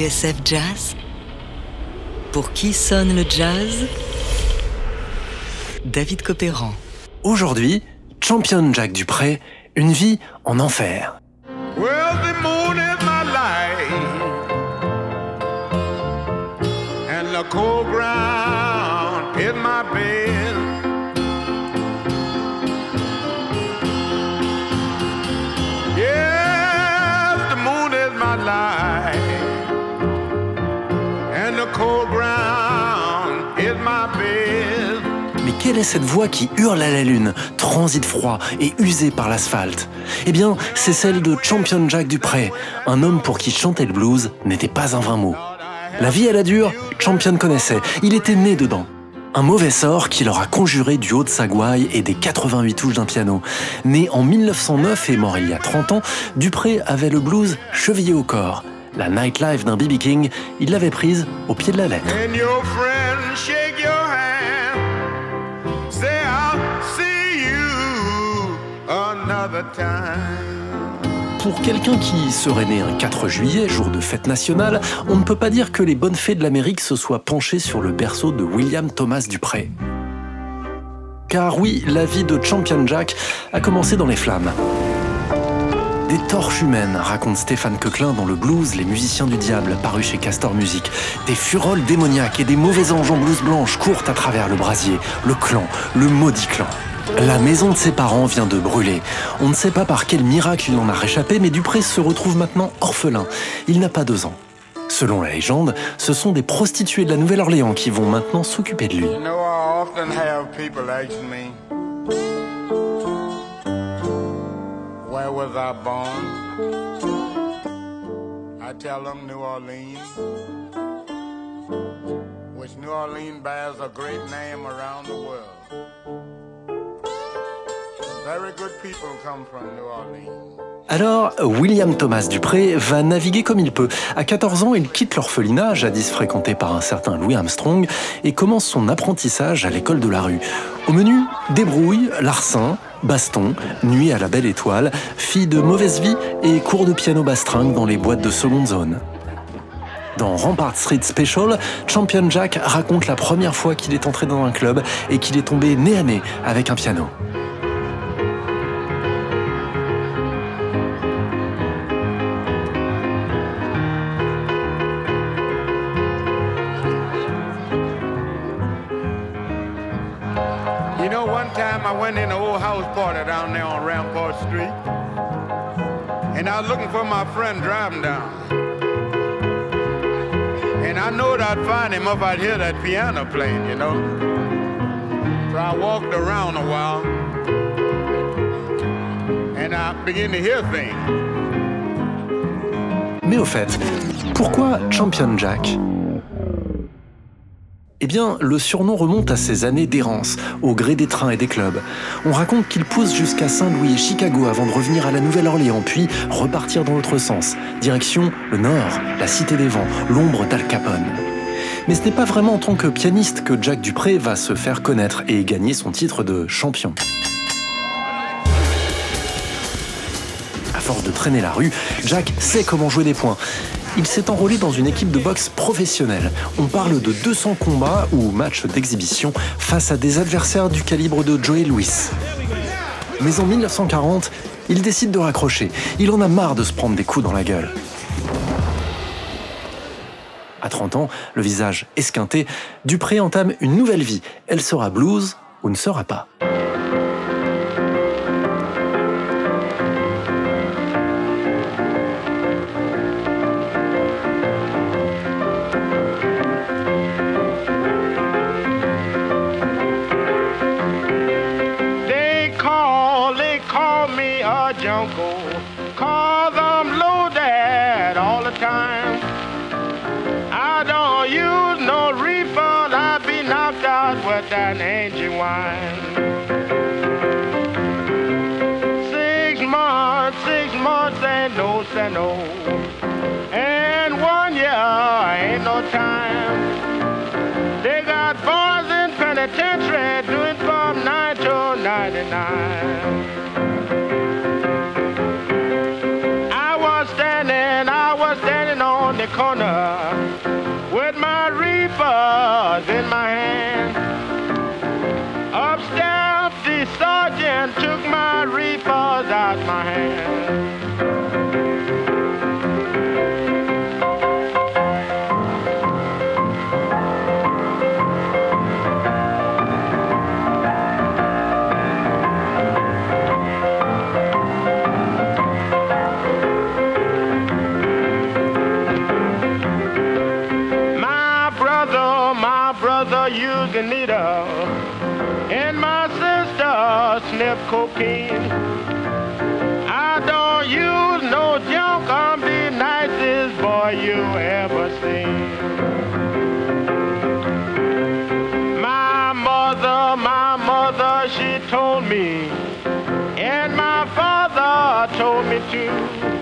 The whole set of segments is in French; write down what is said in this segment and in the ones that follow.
TSF Jazz Pour qui sonne le jazz? David Copéran. Aujourd'hui, Champion Jack Dupré, une vie en enfer. Well, the moon is my light, and the cold ground quelle est cette voix qui hurle à la lune, transite froid et usée par l'asphalte? Eh bien, c'est celle de Champion Jack Dupré, un homme pour qui chanter le blues n'était pas un vain mot. La vie à la dure, Champion connaissait, il était né dedans. Un mauvais sort qui leur a conjuré du haut de sa gouaille et des 88 touches d'un piano. Né en 1909 et mort il y a 30 ans, Dupré avait le blues chevillé au corps. La nightlife d'un B.B. King, il l'avait prise au pied de la lettre. Pour quelqu'un qui serait né un 4 juillet, jour de fête nationale, on ne peut pas dire que les bonnes fées de l'Amérique se soient penchées sur le berceau de William Thomas Dupré. Car oui, la vie de Champion Jack a commencé dans les flammes. Des torches humaines, raconte Stéphane Coquelin dans le blues Les musiciens du diable, paru chez Castor Music. Des furoles démoniaques et des mauvais anges en blouse blanche courent à travers le brasier, le clan, le maudit clan. La maison de ses parents vient de brûler. On ne sait pas par quel miracle il en a réchappé, mais Dupré se retrouve maintenant orphelin. Il n'a pas deux ans. Selon la légende, ce sont des prostituées de la Nouvelle-Orléans qui vont maintenant s'occuper de lui. New Orleans bears a great name around the world. Alors, William Thomas Dupré va naviguer comme il peut. À 14 ans, il quitte l'orphelinat, jadis fréquenté par un certain Louis Armstrong, et commence son apprentissage à l'école de la rue. Au menu, débrouille, larcin, baston, nuit à la belle étoile, fille de mauvaise vie et cours de piano bastringue dans les boîtes de seconde zone. Dans Rampart Street Special, Champion Jack raconte la première fois qu'il est entré dans un club et qu'il est tombé nez à nez avec un piano. For my friend driving down. And I knowed I'd find him if I'd hear that piano playing, you know. So I walked around a while, and I began to hear things. Mais au fait, pourquoi Champion Jack Eh bien, le surnom remonte à ses années d'errance, au gré des trains et des clubs. On raconte qu'il pousse jusqu'à Saint-Louis et Chicago avant de revenir à la Nouvelle-Orléans, puis repartir dans l'autre sens, direction le nord, la Cité des Vents, l'ombre d'Al Capone. Mais ce n'est pas vraiment en tant que pianiste que Jack Dupré va se faire connaître et gagner son titre de champion. À force de traîner la rue, Jack sait comment jouer des points. Il s'est enrôlé dans une équipe de boxe professionnelle. On parle de 200 combats ou matchs d'exhibition face à des adversaires du calibre de Joey Louis. Mais en 1940, il décide de raccrocher. Il en a marre de se prendre des coups dans la gueule. À 30 ans, le visage esquinté, Dupré entame une nouvelle vie. Elle sera blues ou ne sera pas. No say. And one year ain't no time. They got boys in penitentiary doing from 9 to 99. I was standing, I was standing on the corner cocaine. I don't use no junk, I'm the nicest boy you ever seen. My mother, my mother, she told me, and my father told me too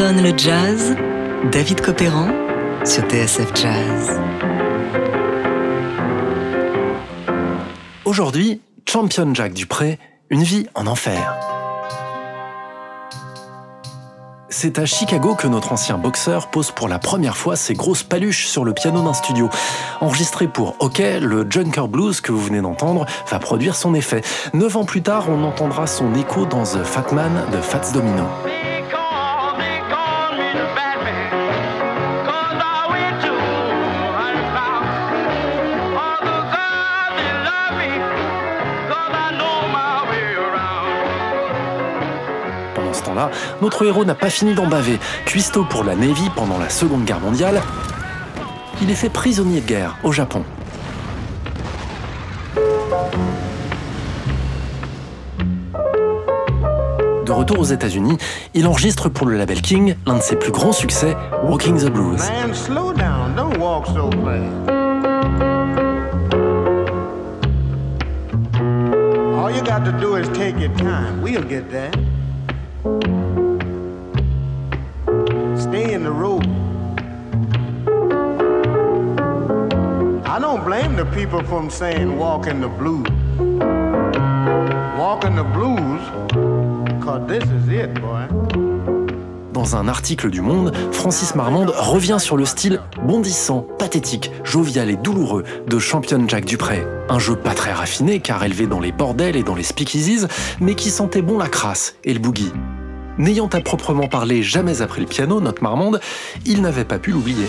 le jazz David Copéran sur TSF Jazz. Aujourd'hui, Champion Jack Dupré, une vie en enfer. C'est à Chicago que notre ancien boxeur pose pour la première fois ses grosses paluches sur le piano d'un studio. Enregistré pour OK, le Junker Blues que vous venez d'entendre va produire son effet. Neuf ans plus tard, on entendra son écho dans The Fat Man de Fats Domino. Pendant ce temps-là, notre héros n'a pas fini d'en baver. Cuistot pour la Navy pendant la Seconde Guerre mondiale, il est fait prisonnier de guerre au Japon. De retour aux États-Unis, il enregistre pour le label King l'un de ses plus grands succès, Walking the Blues. Man, slow down. Don't walk so fast. All you got to do is take your time. We'll get there. Stay in the road. I don't blame the people from saying walk in the blues. Walk in the blues, cause this is it, boy. Dans un article du Monde, Francis Marmande revient sur le style bondissant, pathétique, jovial et douloureux de Champion Jack Dupré. Un jeu pas très raffiné car élevé dans les bordels et dans les speakeasies, mais qui sentait bon la crasse et le boogie. N'ayant à proprement parler jamais appris le piano, notre Marmande, il n'avait pas pu l'oublier.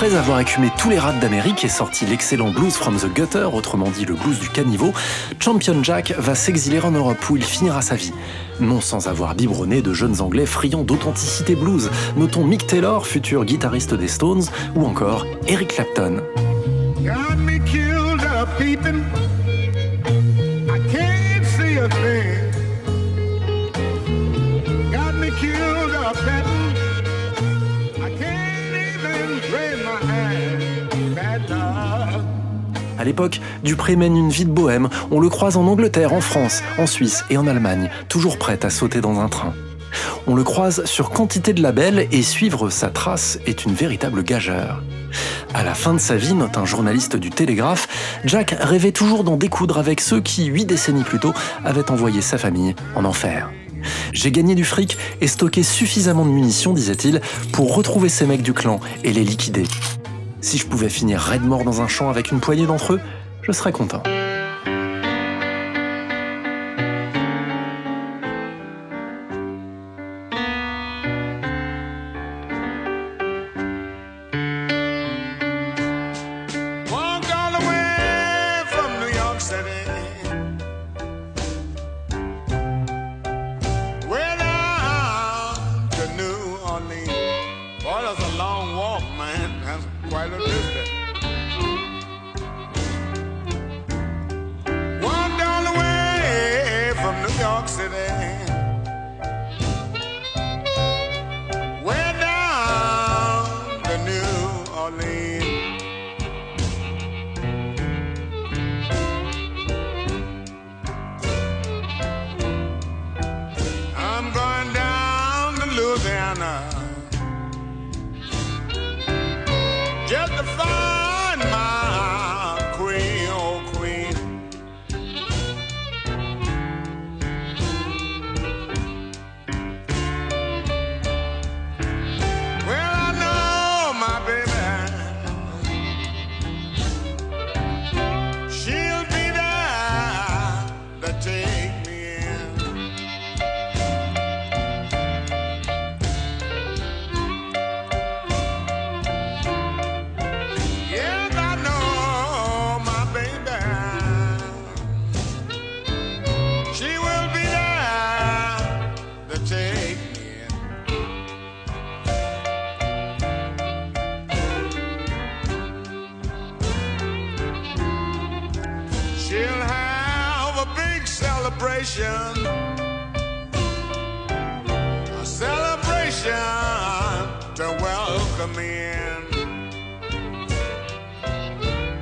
Après avoir écumé tous les rats d'Amérique et sorti l'excellent Blues from the Gutter, autrement dit le blues du caniveau, Champion Jack va s'exiler en Europe où il finira sa vie. Non sans avoir biberonné de jeunes Anglais friands d'authenticité blues, notons Mick Taylor, futur guitariste des Stones, ou encore Eric Clapton. L'époque, Dupré mène une vie de bohème. On le croise en Angleterre, en France, en Suisse et en Allemagne, toujours prêt à sauter dans un train. On le croise sur quantité de labels et suivre sa trace est une véritable gageure. À la fin de sa vie, note un journaliste du Télégraphe, Jack rêvait toujours d'en découdre avec ceux qui, huit décennies plus tôt, avaient envoyé sa famille en enfer. J'ai gagné du fric et stocké suffisamment de munitions, disait-il, pour retrouver ces mecs du clan et les liquider. Si je pouvais finir raide mort dans un champ avec une poignée d'entre eux, je serais content. York City. celebration. A celebration to welcome in.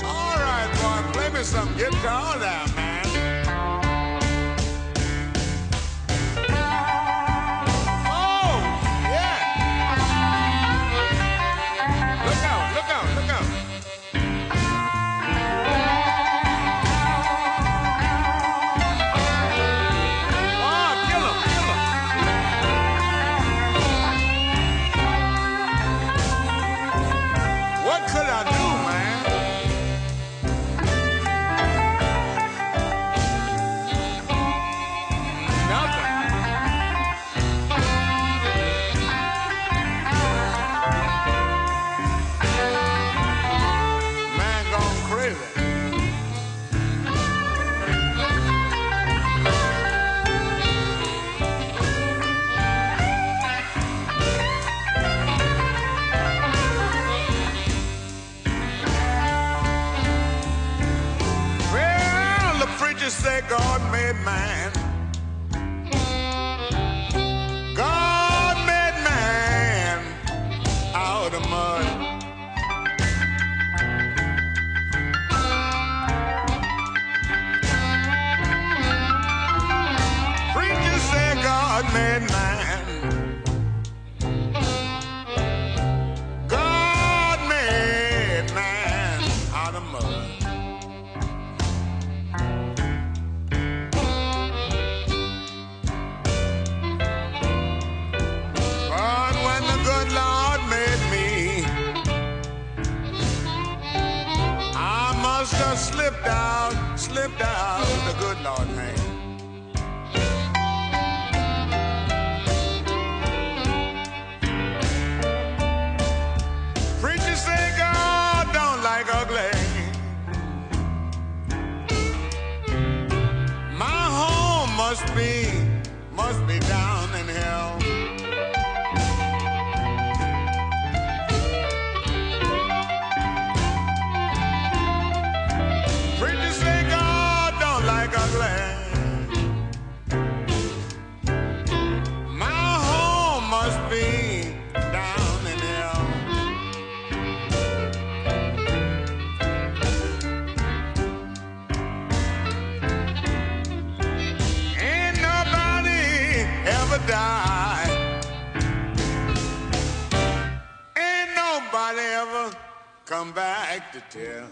All right, boy, play me some guitar now, man. just say God made man. say die. Ain't nobody ever come back to tell.